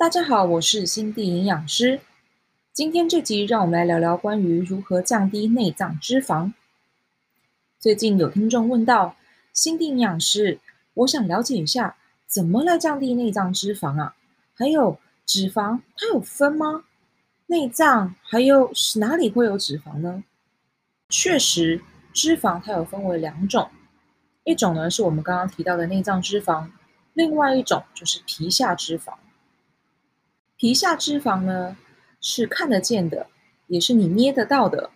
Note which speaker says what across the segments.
Speaker 1: 大家好，我是心地营养师。今天这集让我们来聊聊关于如何降低内脏脂肪。最近有听众问到，心地营养师，我想了解一下，怎么来降低内脏脂肪啊？还有脂肪它有分吗？内脏还有哪里会有脂肪呢？确实，脂肪它有分为两种，一种呢是我们刚刚提到的内脏脂肪，另外一种就是皮下脂肪。皮下脂肪呢，是看得见的，也是你捏得到的，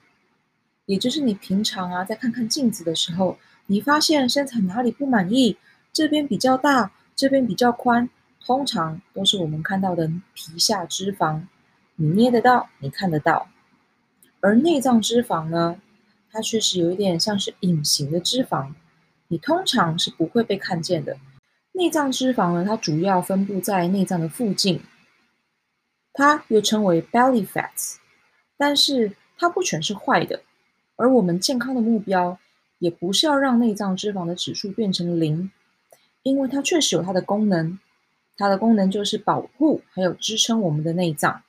Speaker 1: 也就是你平常啊，在看看镜子的时候，你发现身材哪里不满意，这边比较大，这边比较宽，通常都是我们看到的皮下脂肪，你捏得到，你看得到。而内脏脂肪呢，它确实有一点像是隐形的脂肪，你通常是不会被看见的。内脏脂肪呢，它主要分布在内脏的附近。它又称为 belly fats，但是它不全是坏的，而我们健康的目标也不是要让内脏脂肪的指数变成零，因为它确实有它的功能，它的功能就是保护还有支撑我们的内脏，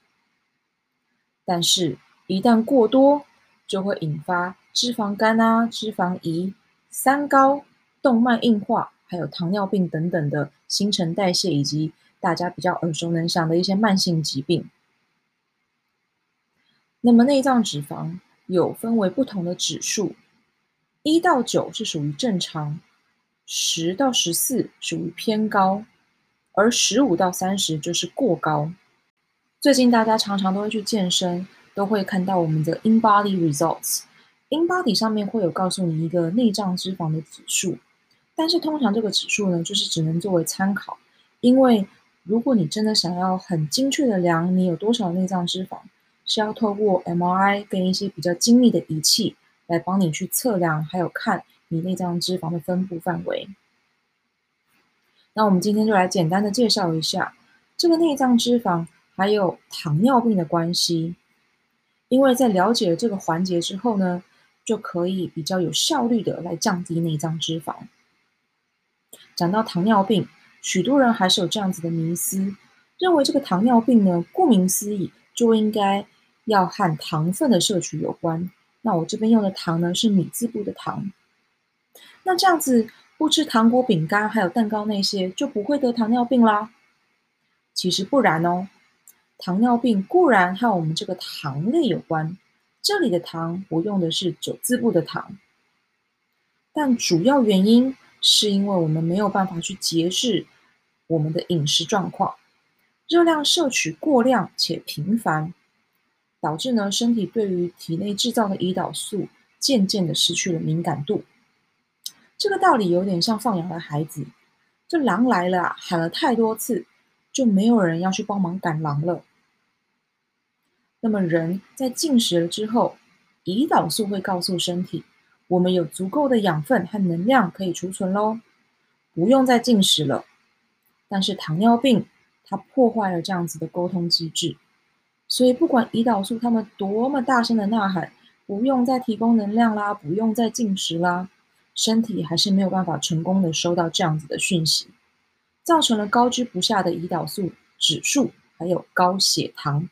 Speaker 1: 但是，一旦过多，就会引发脂肪肝啊、脂肪胰、三高、动脉硬化，还有糖尿病等等的新陈代谢以及。大家比较耳熟能详的一些慢性疾病。那么内脏脂肪有分为不同的指数，一到九是属于正常，十到十四属于偏高，而十五到三十就是过高。最近大家常常都会去健身，都会看到我们的 InBody Results，InBody 上面会有告诉你一个内脏脂肪的指数，但是通常这个指数呢，就是只能作为参考，因为如果你真的想要很精确的量你有多少内脏脂肪，是要透过 MRI 跟一些比较精密的仪器来帮你去测量，还有看你内脏脂肪的分布范围。那我们今天就来简单的介绍一下这个内脏脂肪还有糖尿病的关系，因为在了解了这个环节之后呢，就可以比较有效率的来降低内脏脂肪。讲到糖尿病。许多人还是有这样子的迷思，认为这个糖尿病呢，顾名思义就应该要和糖分的摄取有关。那我这边用的糖呢，是米字部的糖。那这样子不吃糖果、饼干还有蛋糕那些，就不会得糖尿病啦？其实不然哦，糖尿病固然和我们这个糖类有关，这里的糖我用的是九字部的糖，但主要原因是因为我们没有办法去节制。我们的饮食状况，热量摄取过量且频繁，导致呢身体对于体内制造的胰岛素渐渐的失去了敏感度。这个道理有点像放羊的孩子，这狼来了啊，喊了太多次，就没有人要去帮忙赶狼了。那么人在进食了之后，胰岛素会告诉身体，我们有足够的养分和能量可以储存喽，不用再进食了。但是糖尿病它破坏了这样子的沟通机制，所以不管胰岛素他们多么大声的呐喊，不用再提供能量啦，不用再进食啦，身体还是没有办法成功的收到这样子的讯息，造成了高居不下的胰岛素指数，还有高血糖。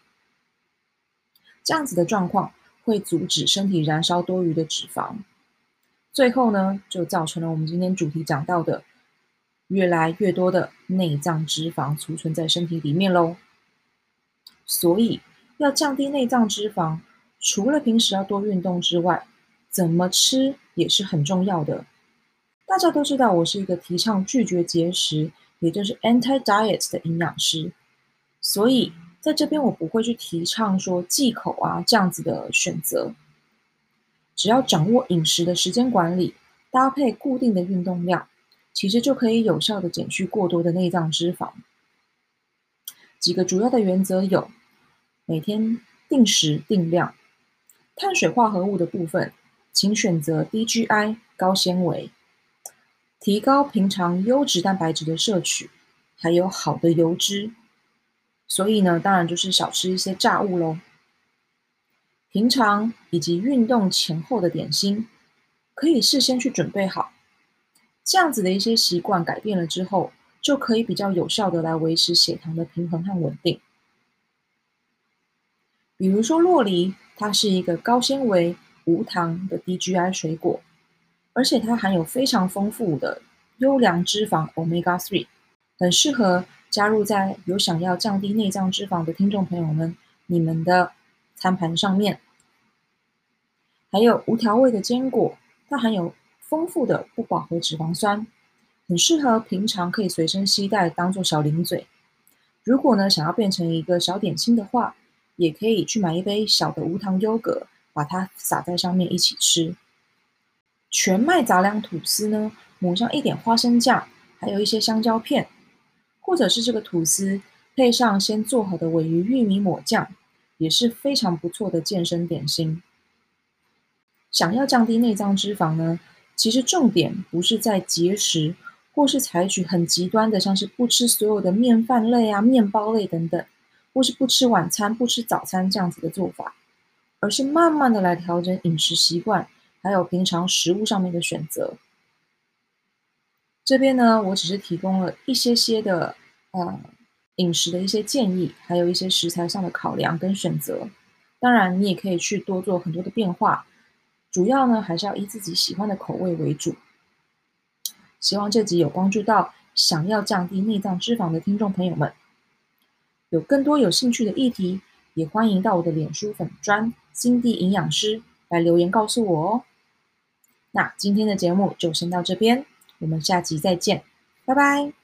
Speaker 1: 这样子的状况会阻止身体燃烧多余的脂肪，最后呢，就造成了我们今天主题讲到的。越来越多的内脏脂肪储存在身体里面喽，所以要降低内脏脂肪，除了平时要多运动之外，怎么吃也是很重要的。大家都知道，我是一个提倡拒绝节食，也就是 anti-diet 的营养师，所以在这边我不会去提倡说忌口啊这样子的选择，只要掌握饮食的时间管理，搭配固定的运动量。其实就可以有效的减去过多的内脏脂肪。几个主要的原则有：每天定时定量，碳水化合物的部分，请选择低 GI 高纤维，提高平常优质蛋白质的摄取，还有好的油脂。所以呢，当然就是少吃一些炸物喽。平常以及运动前后的点心，可以事先去准备好。这样子的一些习惯改变了之后，就可以比较有效的来维持血糖的平衡和稳定。比如说洛梨，它是一个高纤维、无糖的低 GI 水果，而且它含有非常丰富的优良脂肪 Omega 3，很适合加入在有想要降低内脏脂肪的听众朋友们，你们的餐盘上面。还有无调味的坚果，它含有丰富的不饱和脂肪酸，很适合平常可以随身携带当做小零嘴。如果呢，想要变成一个小点心的话，也可以去买一杯小的无糖优格，把它撒在上面一起吃。全麦杂粮吐司呢，抹上一点花生酱，还有一些香蕉片，或者是这个吐司配上先做好的鮪鱼玉米抹酱，也是非常不错的健身点心。想要降低内脏脂肪呢，其实重点不是在节食，或是采取很极端的，像是不吃所有的面饭类啊、面包类等等。或是不吃晚餐、不吃早餐这样子的做法，而是慢慢的来调整饮食习惯，还有平常食物上面的选择。这边呢，我只是提供了一些些的呃饮食的一些建议，还有一些食材上的考量跟选择。当然，你也可以去多做很多的变化，主要呢还是要以自己喜欢的口味为主。希望这集有帮助到想要降低内脏脂肪的听众朋友们。有更多有兴趣的议题，也欢迎到我的脸书粉专心地营养师来留言告诉我哦。那今天的节目就先到这边，我们下集再见，拜拜。